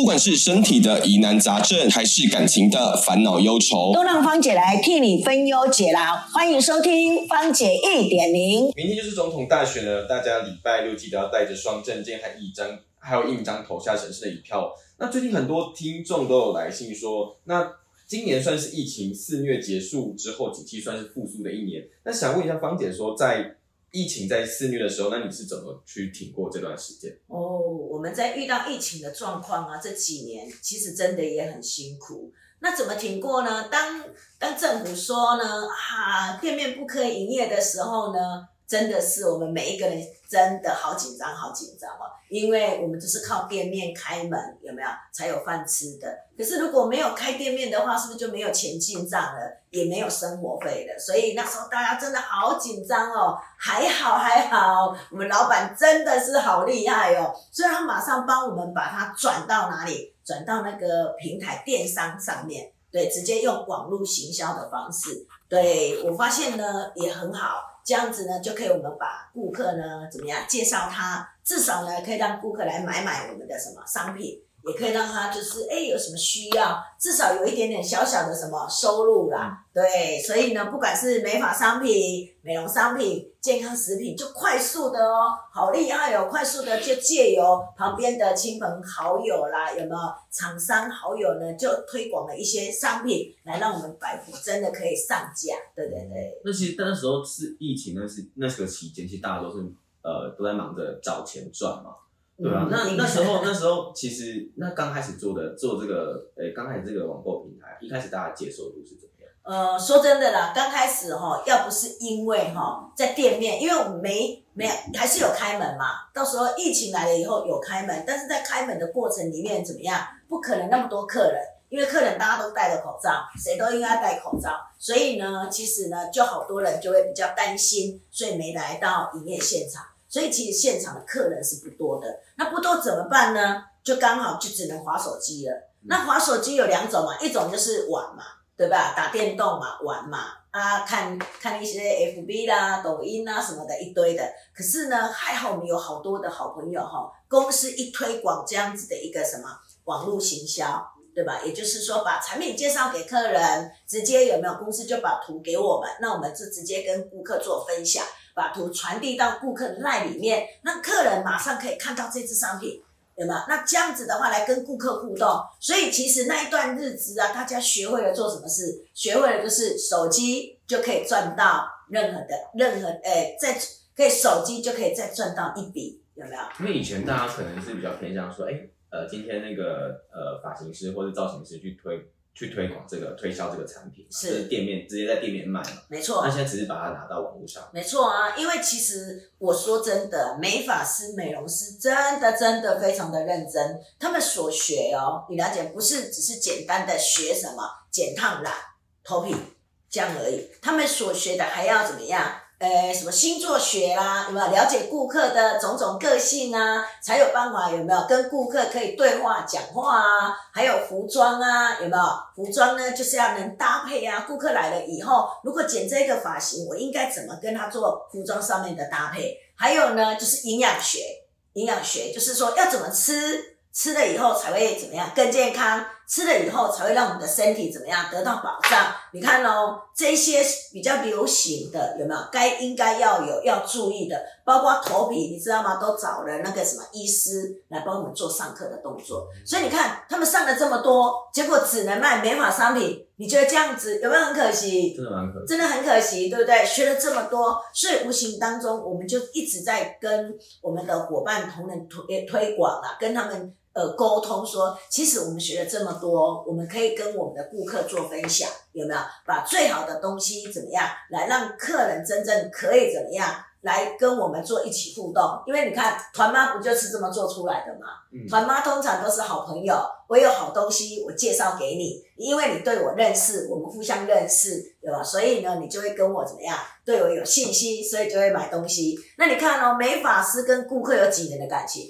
不管是身体的疑难杂症，还是感情的烦恼忧愁，都让芳姐来替你分忧解劳。欢迎收听芳姐一点零。明天就是总统大选了，大家礼拜六记得要带着双证件，和一张，还有印章投下神圣的一票。那最近很多听众都有来信说，那今年算是疫情肆虐结束之后，景气算是复苏的一年。那想问一下芳姐，说在疫情在肆虐的时候，那你是怎么去挺过这段时间？哦，我们在遇到疫情的状况啊，这几年其实真的也很辛苦。那怎么挺过呢？当当政府说呢，哈，店面不可以营业的时候呢？真的是我们每一个人真的好紧张，好紧张哦！因为我们就是靠店面开门，有没有才有饭吃的？可是如果没有开店面的话，是不是就没有钱进账了，也没有生活费了？所以那时候大家真的好紧张哦。还好还好，我们老板真的是好厉害哦，所以他马上帮我们把它转到哪里？转到那个平台电商上面，对，直接用网络行销的方式。对我发现呢也很好。这样子呢，就可以我们把顾客呢怎么样介绍他，至少呢可以让顾客来买买我们的什么商品。也可以让他就是哎有什么需要，至少有一点点小小的什么收入啦，对，所以呢，不管是美发商品、美容商品、健康食品，就快速的哦，好厉害哦，快速的就借由旁边的亲朋好友啦，有没有厂商好友呢，就推广了一些商品来让我们百福真的可以上架，对对对。那其实那时候是疫情，那是那个期间，其实大家都是呃都在忙着找钱赚嘛。对啊，那那时候 那时候其实那刚开始做的做这个，诶，刚开始这个网购平台，一开始大家接受度是怎么样？呃，说真的啦，刚开始哈，要不是因为哈在店面，因为我们没没有还是有开门嘛，到时候疫情来了以后有开门，但是在开门的过程里面怎么样？不可能那么多客人，因为客人大家都戴着口罩，谁都应该戴口罩，所以呢，其实呢就好多人就会比较担心，所以没来到营业现场。所以其实现场的客人是不多的，那不多怎么办呢？就刚好就只能划手机了。那划手机有两种嘛，一种就是玩嘛，对吧？打电动嘛，玩嘛，啊，看看一些 FB 啦、抖音啊什么的一堆的。可是呢，还好我们有好多的好朋友哈，公司一推广这样子的一个什么网络行销，对吧？也就是说把产品介绍给客人，直接有没有公司就把图给我们，那我们就直接跟顾客做分享。把图传递到顾客赖里面，让客人马上可以看到这支商品，对吗？那这样子的话来跟顾客互动，所以其实那一段日子啊，大家学会了做什么事？学会了就是手机就可以赚到任何的任何，诶，在可以手机就可以再赚到一笔，有没有？因为以前大家可能是比较偏向说，哎，呃，今天那个呃发型师或者造型师去推。去推广这个推销这个产品，是店面直接在店面卖嘛？没错。那现在只是把它拿到网络上。没错啊，因为其实我说真的，美发师、美容师真的真的非常的认真，他们所学哦，你了解不是只是简单的学什么剪烫染头皮这样而已，他们所学的还要怎么样？呃，什么星座学啦，有没有了解顾客的种种个性啊？才有办法有没有跟顾客可以对话讲话啊？还有服装啊，有没有？服装呢，就是要能搭配啊。顾客来了以后，如果剪这个发型，我应该怎么跟他做服装上面的搭配？还有呢，就是营养学，营养学就是说要怎么吃。吃了以后才会怎么样？更健康。吃了以后才会让我们的身体怎么样得到保障？你看哦，这些比较流行的有没有？该应该要有要注意的，包括头皮，你知道吗？都找了那个什么医师来帮我们做上课的动作。所以你看，他们上了这么多，结果只能卖美发商品。你觉得这样子有没有很可惜？真的蛮可，真的很可惜，对不对？学了这么多，所以无形当中我们就一直在跟我们的伙伴同仁推推广啊，跟他们。呃，沟通说，其实我们学了这么多，我们可以跟我们的顾客做分享，有没有？把最好的东西怎么样，来让客人真正可以怎么样，来跟我们做一起互动？因为你看，团妈不就是这么做出来的吗？团妈通常都是好朋友，我有好东西，我介绍给你，因为你对我认识，我们互相认识，对吧？所以呢，你就会跟我怎么样，对我有信心，所以就会买东西。那你看哦，美发师跟顾客有几年的感情？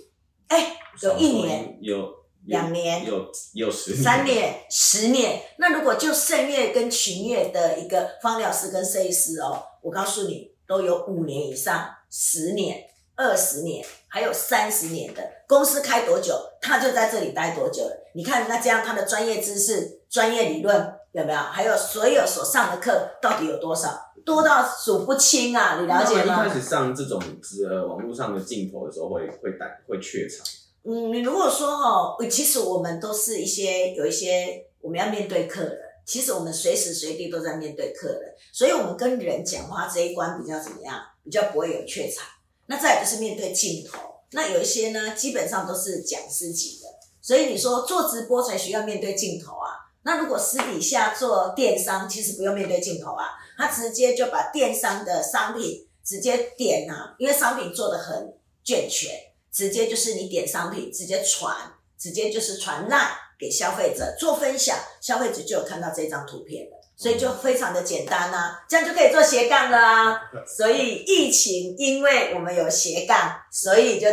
哎，有一年，有两年，有有十年，三年，十年。那如果就盛月跟群月的一个方疗师跟设计师哦，我告诉你，都有五年以上，十年、二十年，还有三十年的。公司开多久，他就在这里待多久了。你看，那这样他的专业知识、专业理论有没有？还有所有所上的课到底有多少？多到数不清啊！你了解吗？一开始上这种呃网络上的镜头的时候，会会带会怯场。嗯，你如果说哈，其实我们都是一些有一些我们要面对客人，其实我们随时随地都在面对客人，所以我们跟人讲话这一关比较怎么样？比较不会有怯场。那再就是面对镜头，那有一些呢，基本上都是讲自己的，所以你说做直播才需要面对镜头啊。那如果私底下做电商，其实不用面对镜头啊，他直接就把电商的商品直接点啊，因为商品做的很健全，直接就是你点商品，直接传，直接就是传烂给消费者做分享，消费者就有看到这张图片了。所以就非常的简单啊，这样就可以做斜杠了啊。所以疫情，因为我们有斜杠，所以就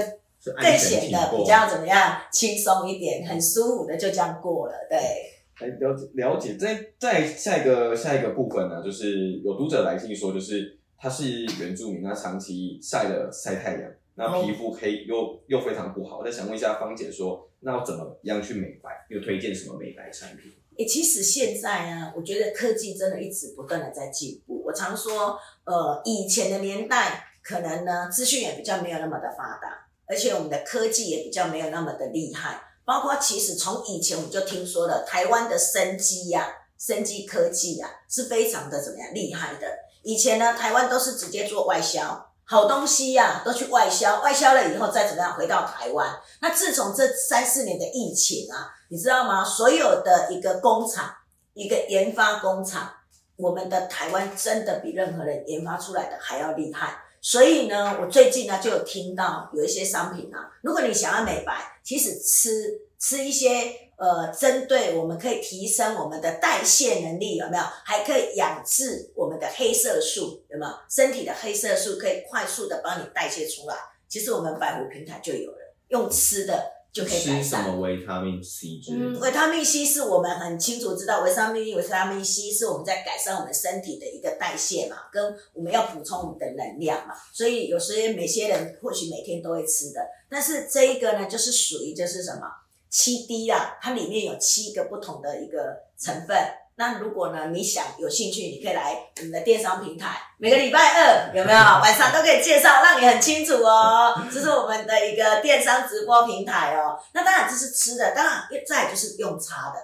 更显得比较怎么样轻松一点，很舒服的就这样过了。对，来了解了解。在在下一个下一个部分呢，就是有读者来信说，就是他是原住民，那长期晒了晒太阳，那皮肤黑又又非常不好。那想问一下芳姐说，那要怎么样去美白？又推荐什么美白产品？诶，其实现在呢，我觉得科技真的一直不断的在进步。我常说，呃，以前的年代可能呢，资讯也比较没有那么的发达，而且我们的科技也比较没有那么的厉害。包括其实从以前我们就听说了，台湾的生机呀，生机科技呀，是非常的怎么样厉害的。以前呢，台湾都是直接做外销，好东西呀都去外销，外销了以后再怎么样回到台湾。那自从这三四年的疫情啊。你知道吗？所有的一个工厂，一个研发工厂，我们的台湾真的比任何人研发出来的还要厉害。所以呢，我最近呢就有听到有一些商品啊，如果你想要美白，其实吃吃一些呃，针对我们可以提升我们的代谢能力，有没有？还可以养制我们的黑色素，有没有？身体的黑色素可以快速的帮你代谢出来。其实我们百湖平台就有了，用吃的。就可以改善。什么维他命 C？嗯，维他命 C 是我们很清楚知道，维他命维他命 C 是我们在改善我们身体的一个代谢嘛，跟我们要补充我们的能量嘛。所以有时每些人或许每天都会吃的，但是这一个呢，就是属于就是什么七 D 啊，它里面有七个不同的一个成分。那如果呢，你想有兴趣，你可以来我们的电商平台，每个礼拜二有没有 晚上都可以介绍，让你很清楚哦。这是我们的一个电商直播平台哦。那当然这是吃的，当然再就是用擦的，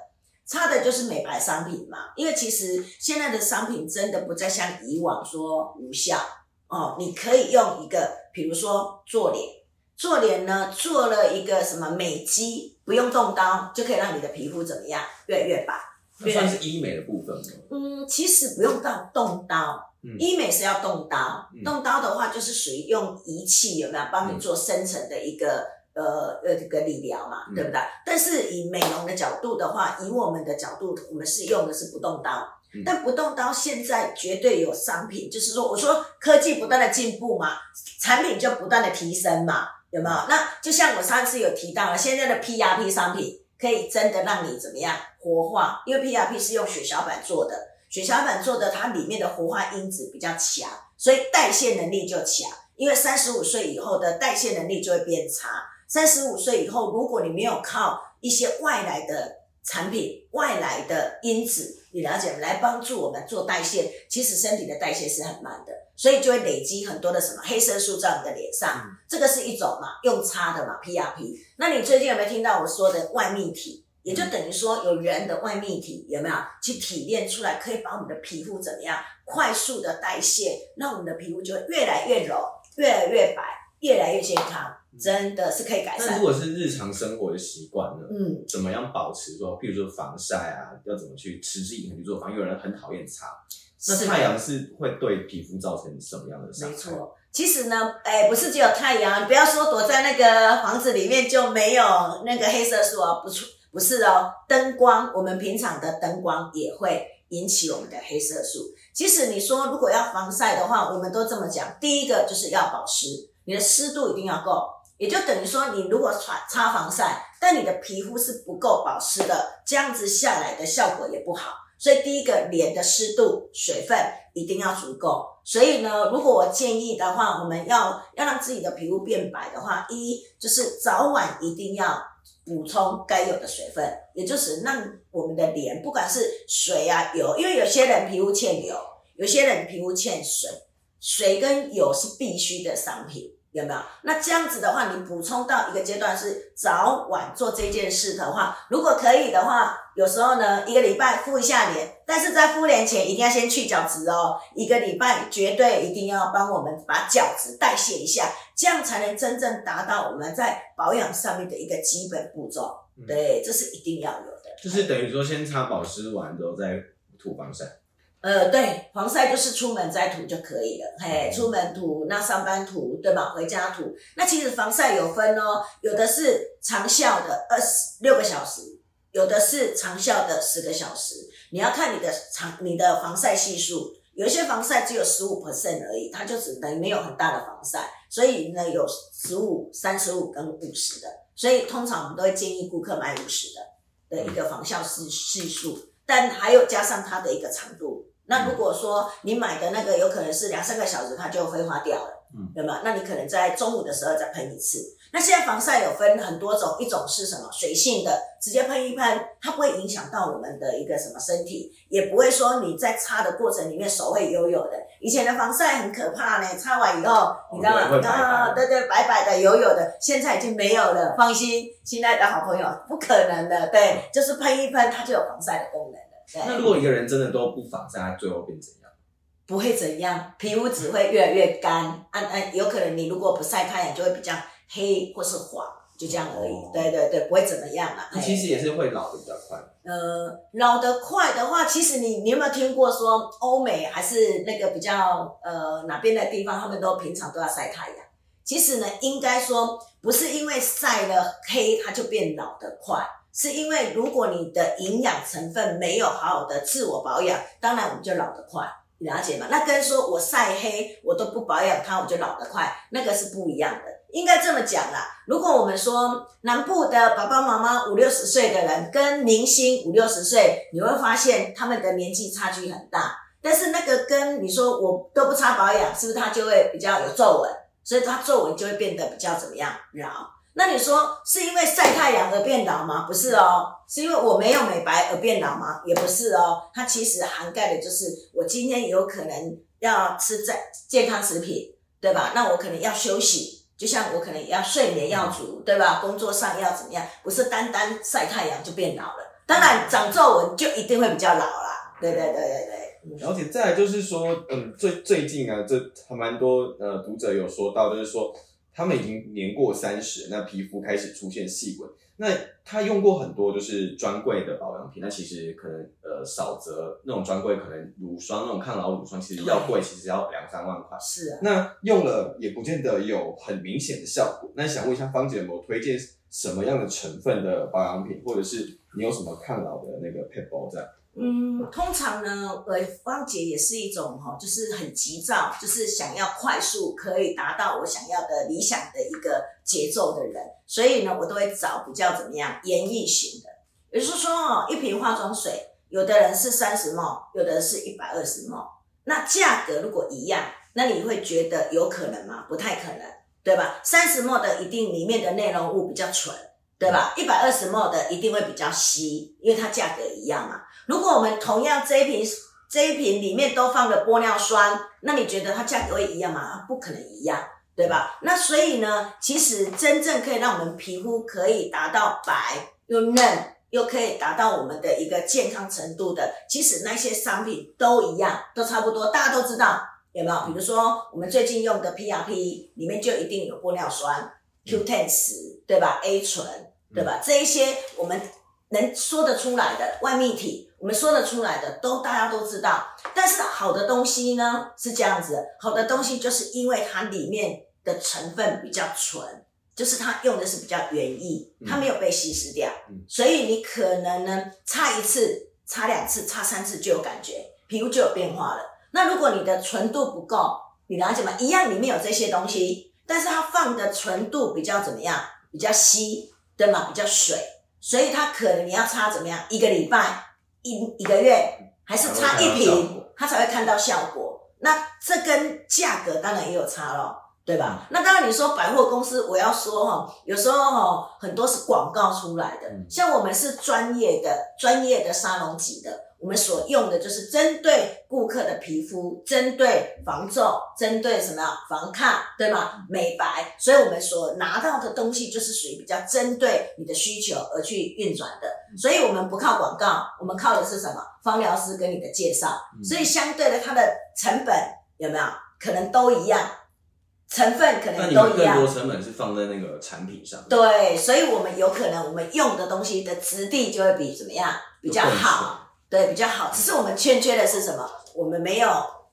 擦的就是美白商品嘛。因为其实现在的商品真的不再像以往说无效哦。你可以用一个，比如说做脸，做脸呢做了一个什么美肌，不用动刀就可以让你的皮肤怎么样，越来越白。算是医美的部分吗？嗯，其实不用到动刀，医美是要动刀。动刀的话，就是属于用仪器有没有帮你做深层的一个呃呃这个理疗嘛，对不对？但是以美容的角度的话，以我们的角度，我们是用的是不动刀。但不动刀现在绝对有商品，就是说我说科技不断的进步嘛，产品就不断的提升嘛，有没有？那就像我上次有提到了，现在的 PRP 商品。可以真的让你怎么样活化？因为 PRP 是用血小板做的，血小板做的，它里面的活化因子比较强，所以代谢能力就强。因为三十五岁以后的代谢能力就会变差。三十五岁以后，如果你没有靠一些外来的产品、外来的因子，你了解来帮助我们做代谢，其实身体的代谢是很慢的，所以就会累积很多的什么黑色素在你的脸上。这个是一种嘛，用擦的嘛，PRP。那你最近有没有听到我说的外泌体？也就等于说有人的外泌体有没有去提炼出来，可以把我们的皮肤怎么样快速的代谢，让我们的皮肤就会越来越柔，越来越白，越来越健康，真的是可以改善。那如果是日常生活的习惯呢？嗯，怎么样保持说，譬如说防晒啊，要怎么去持之以恒去做？防有人很讨厌擦，那太阳是会对皮肤造成什么样的伤害？没错。其实呢，哎，不是只有太阳，不要说躲在那个房子里面就没有那个黑色素哦，不出不是哦，灯光，我们平常的灯光也会引起我们的黑色素。即使你说如果要防晒的话，我们都这么讲，第一个就是要保湿，你的湿度一定要够，也就等于说你如果擦擦防晒，但你的皮肤是不够保湿的，这样子下来的效果也不好。所以第一个脸的湿度、水分一定要足够。所以呢，如果我建议的话，我们要要让自己的皮肤变白的话，一就是早晚一定要补充该有的水分，也就是让我们的脸，不管是水啊油，因为有些人皮肤欠油，有些人皮肤欠水，水跟油是必须的商品。有没有？那这样子的话，你补充到一个阶段是早晚做这件事的话，如果可以的话，有时候呢，一个礼拜敷一下脸，但是在敷脸前一定要先去角质哦。一个礼拜绝对一定要帮我们把角质代谢一下，这样才能真正达到我们在保养上面的一个基本步骤。对，这是一定要有的。就是等于说，先擦保湿完之后再涂防晒。呃，对，防晒就是出门再涂就可以了，嘿，出门涂，那上班涂，对吧？回家涂。那其实防晒有分哦，有的是长效的二十六个小时，有的是长效的十个小时。你要看你的长，你的防晒系数，有一些防晒只有十五 percent 而已，它就只等于没有很大的防晒。所以呢，有十五、三十五跟五十的，所以通常我们都会建议顾客买五十的的一个防效系系数，但还有加上它的一个长度。那如果说你买的那个有可能是两三个小时它就挥发掉了，嗯，对吗？那你可能在中午的时候再喷一次。那现在防晒有分很多种，一种是什么水性的，直接喷一喷，它不会影响到我们的一个什么身体，也不会说你在擦的过程里面手会油油的。以前的防晒很可怕呢，擦完以后你知道吗？啊，对对，白白的油油的，现在已经没有了，放心，亲爱的好朋友，不可能的，对，就是喷一喷它就有防晒的功能。那如果一个人真的都不防晒，最后变怎样？不会怎样，皮肤只会越来越干。按按，有可能你如果不晒太阳，就会比较黑或是黄，就这样而已。对对对，不会怎么样啊。其实也是会老的比较快。呃，老得快的话，其实你你有没有听过说欧美还是那个比较呃哪边的地方，他们都平常都要晒太阳。其实呢，应该说不是因为晒了黑，它就变老得快。是因为如果你的营养成分没有好好的自我保养，当然我们就老得快，你了解吗？那跟说我晒黑我都不保养它，我就老得快，那个是不一样的。应该这么讲啦，如果我们说南部的爸爸妈妈五六十岁的人跟明星五六十岁，你会发现他们的年纪差距很大。但是那个跟你说我都不擦保养，是不是他就会比较有皱纹？所以他皱纹就会变得比较怎么样老？那你说是因为晒太阳而变老吗？不是哦，是因为我没有美白而变老吗？也不是哦，它其实涵盖的就是我今天有可能要吃在健康食品，对吧？那我可能要休息，就像我可能要睡眠要足，对吧？工作上要怎么样？不是单单晒太阳就变老了。当然长皱纹就一定会比较老啦。对对对对对。而且。再来就是说，嗯，最最近啊，这还蛮多呃读者有说到，就是说。他们已经年过三十，那皮肤开始出现细纹。那他用过很多就是专柜的保养品，那其实可能呃少则那种专柜可能乳霜那种抗老乳霜，其实要贵，其实要两三万块。是啊。那用了也不见得有很明显的效果。那想问一下芳姐有没有推荐什么样的成分的保养品，或者是你有什么抗老的那个配包在？嗯，通常呢，呃，光洁也是一种哈，就是很急躁，就是想要快速可以达到我想要的理想的一个节奏的人，所以呢，我都会找比较怎么样演绎型的。也就是说哦，一瓶化妆水，有的人是三十毛，有的是一百二十毛，那价格如果一样，那你会觉得有可能吗？不太可能，对吧？三十毛的一定里面的内容物比较纯，对吧？一百二十毛的一定会比较稀，因为它价格一样嘛。如果我们同样这一瓶这一瓶里面都放了玻尿酸，那你觉得它价格会一样吗？不可能一样，对吧？那所以呢，其实真正可以让我们皮肤可以达到白又嫩，又可以达到我们的一个健康程度的，其实那些商品都一样，都差不多，大家都知道有没有？比如说我们最近用的 PRP 里面就一定有玻尿酸、Q10 十，对吧？A 醇，对吧？这一些我们能说得出来的外泌体。我们说得出来的都大家都知道，但是好的东西呢是这样子，好的东西就是因为它里面的成分比较纯，就是它用的是比较原液，它没有被稀释掉，所以你可能呢擦一次、擦两次、擦三次就有感觉，皮肤就有变化了。那如果你的纯度不够，你了解吗？一样里面有这些东西，但是它放的纯度比较怎么样？比较稀，对吗？比较水，所以它可能你要擦怎么样？一个礼拜。一一个月还是擦一瓶，它才会看到效果。那这跟价格当然也有差咯，对吧？那当然你说百货公司，我要说哈，有时候哈很多是广告出来的，嗯像我们是专业的专业的沙龙级的，我们所用的就是针对顾客的皮肤，针对防皱，针对什么呀防抗，对吗？美白，所以我们所拿到的东西就是属于比较针对你的需求而去运转的，所以我们不靠广告，我们靠的是什么？芳疗师跟你的介绍，嗯所以相对的它的成本有没有可能都一样，成分可能都一样你们更多。成本是放在那个产品上面，对，所以我们有可能我们用的东西的质地就会比怎么样比较好，对，比较好。只是我们欠缺的是什么？我们没有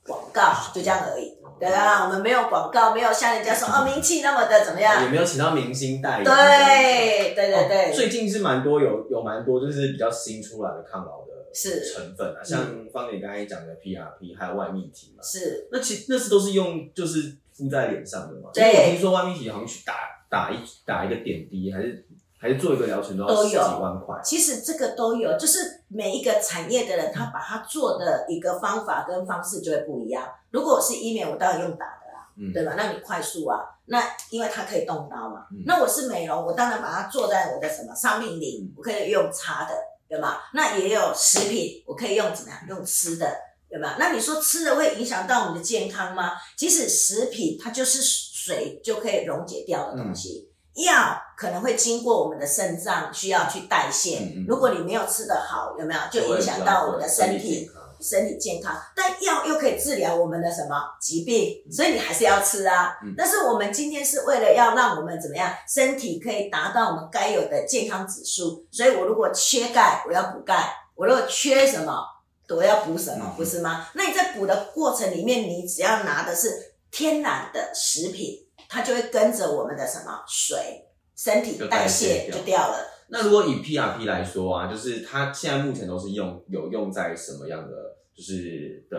广告，就这样而已。对啊，我们没有广告，没有像人家说 哦名气那么的怎么样也样？没有请到明星代言。对对对对，哦最近是蛮多有有蛮多就是比较新出来的抗老的是成分啊，像方姐刚才讲的 PRP 还有外泌体嘛，是那其那是都是用就是敷在脸上的嘛。对因为我听说外泌体好像去打打一打一个点滴，还是还是做一个疗程都要十几都有万块。其实这个都有，就是每一个产业的人，他把他做的一个方法跟方式就会不一样。如果我是医美，我当然用打的啦，嗯对吧？那你快速啊，那因为它可以动刀嘛。嗯那我是美容，我当然把它做在我的什么上面领，我可以用擦的，对吧？那也有食品，我可以用怎么样？用吃的。对吧？那你说吃的会影响到我们的健康吗？即使食品它就是水就可以溶解掉的东西，药可能会经过我们的肾脏需要去代谢。嗯嗯如果你没有吃得好，有没有就影响到我们的身体身体健康？但药又可以治疗我们的什么疾病，所以你还是要吃啊。嗯但是我们今天是为了要让我们怎么样，身体可以达到我们该有的健康指数。所以我如果缺钙，我要补钙；我如果缺什么，我要补什么嗯，不是吗？那你在补的过程里面，你只要拿的是天然的食品，它就会跟着我们的什么水，身体代代谢就掉了。那如果以 PRP 来说啊，就是它现在目前都是用有用在什么样的就是的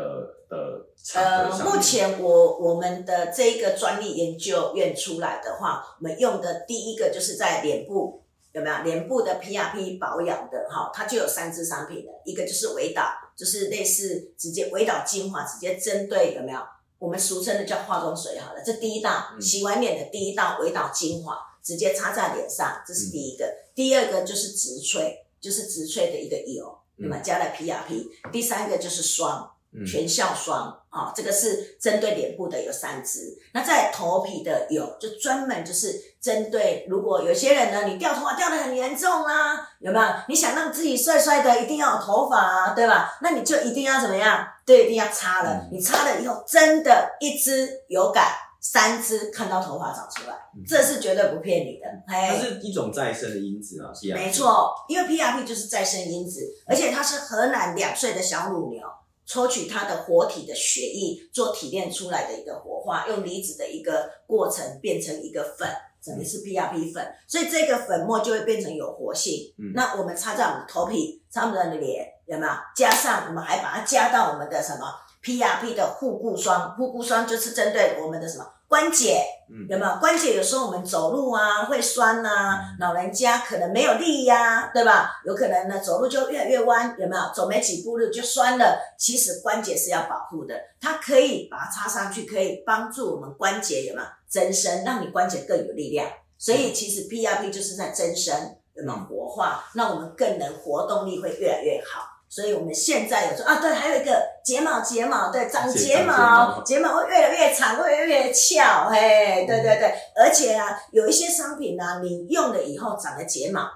的呃？目前我我们的这一个专利研究院出来的话，我们用的第一个就是在脸部有没有脸部的 PRP 保养的哈，它就有三支商品的，一个就是维导，就是类似直接维导精华，直接针对有没有我们俗称的叫化妆水好了，这第一道嗯洗完脸的第一道维导精华，直接擦在脸上，这是第一个。第二个就是植萃，就是植萃的一个油，那么加了 PRP。第三个就是霜，嗯全效霜啊、这个是针对脸部的有三支。那在头皮的有，就专门就是针对，如果有些人呢，你掉头发掉的很严重啊，有没有？你想让自己帅帅的，一定要有头发啊，对吧？那你就一定要怎么样？对，一定要擦了。嗯你擦了以后，真的，一支有感，三支看到头发长出来，嗯这是绝对不骗你的。哎，它是一种再生的因子啊，PRP 没。错，因为 PRP 就是再生因子，而且它是河南两岁的小乳牛抽取它的活体的血液做提炼出来的一个活化，用离子的一个过程变成一个粉，等于是 PRP 粉，所以这个粉末就会变成有活性。嗯那我们擦在我们的头皮，擦我们的脸，有没有？加上我们还把它加到我们的什么 PRP 的护固霜，护固霜就是针对我们的什么关节，嗯有没有？关节有时候我们走路啊会酸呐、老人家可能没有力呀、对吧？有可能呢走路就越来越弯，有没有？走没几步路就酸了。其实关节是要保护的，它可以把它插上去，可以帮助我们关节有没有增生，让你关节更有力量。所以其实 PRP 就是在增生，有没有活化？那我们更能活动力会越来越好。所以我们现在有说啊，对，还有一个睫毛，睫毛对，长睫毛毛，睫毛会越来越长，会越来越翘，嘿，对对对，而且啊，有一些商品啊，你用了以后长了睫毛，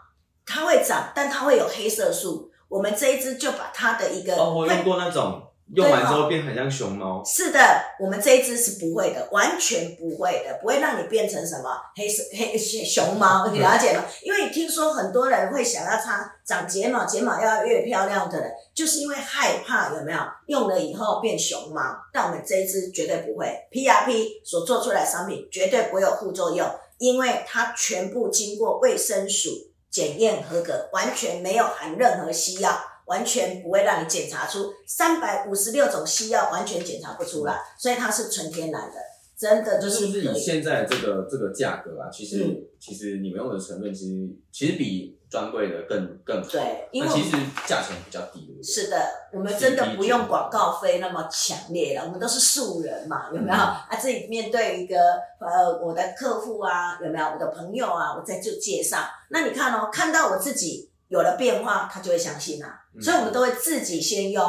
它会长，但它会有黑色素。我们这一支就把它的一个哦，我用过那种用完之后变很像熊猫，是的，我们这一支是不会的，完全不会的，不会让你变成什么黑色黑熊猫，你了解吗？因为听说很多人会想要擦长睫毛，睫毛要越漂亮的人，就是因为害怕有没有用了以后变熊猫。但我们这一支绝对不会，PRP 所做出来的商品绝对不会有副作用，因为它全部经过卫生署检验合格，完全没有含任何西药。完全不会让你检查出三百五十六种西药，完全检查不出来，所以它是纯天然的，真的就就是是不是以。以现在的这个这个价格啊，其实、嗯其实你们用的成分其实其实比专柜的更更好。对，因为其实价钱比较低？是的，我们真的不用广告费那么强烈了，我们都是素人嘛，有没有？啊，自己面对一个呃我的客户啊，有没有？我的朋友啊，我在做介绍，那你看哦，看到我自己有了变化，他就会相信啊，嗯所以我们都会自己先用。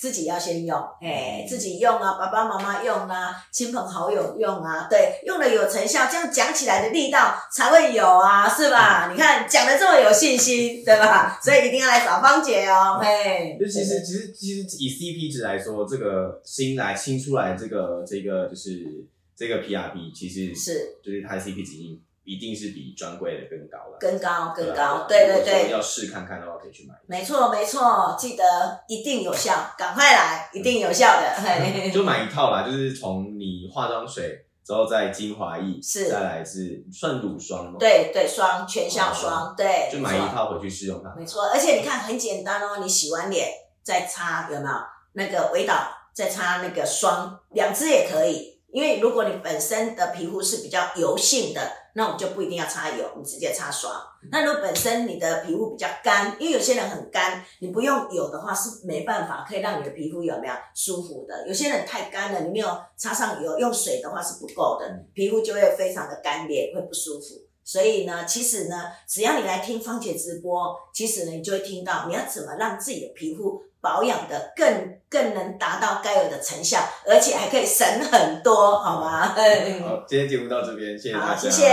自己要先用，哎，自己用啊，爸爸妈妈用啊，亲朋好友用啊，对，用了有成效，这样讲起来的力道才会有啊，是吧？你看讲的这么有信心，对吧？所以一定要来找芳姐哦，嘿。就其实其实其实以 CP 值来说，这个新来新出来这个这个就是这个 PRP，其实是就是它的 CP 值一定一定是比专柜的更高了。更高更啊高，对对对，要试看看的话，可以去买。没错没错，记得一定有效，赶快来，一定有效的，嘿，就买一套啦，就是从你化妆水之后再精华液，是再来是算乳霜吗？，对对，霜全效霜，对，就买一套回去试用它。没错，而且你看很简单哦，你洗完脸再擦有没有那个维导，再擦那个霜，两支也可以。因为如果你本身的皮肤是比较油性的，那我们就不一定要擦油，你直接擦霜。那如果本身你的皮肤比较干，因为有些人很干，你不用油的话是没办法可以让你的皮肤有没有舒服的。有些人太干了，你没有擦上油，用水的话是不够的，皮肤就会非常的干裂，会不舒服。所以呢，其实呢，只要你来听芳姐直播，其实呢，你就会听到你要怎么让自己的皮肤保养的更更能达到该有的成效，而且还可以省很多，好吗？好，今天节目到这边，谢谢大家。好，谢谢。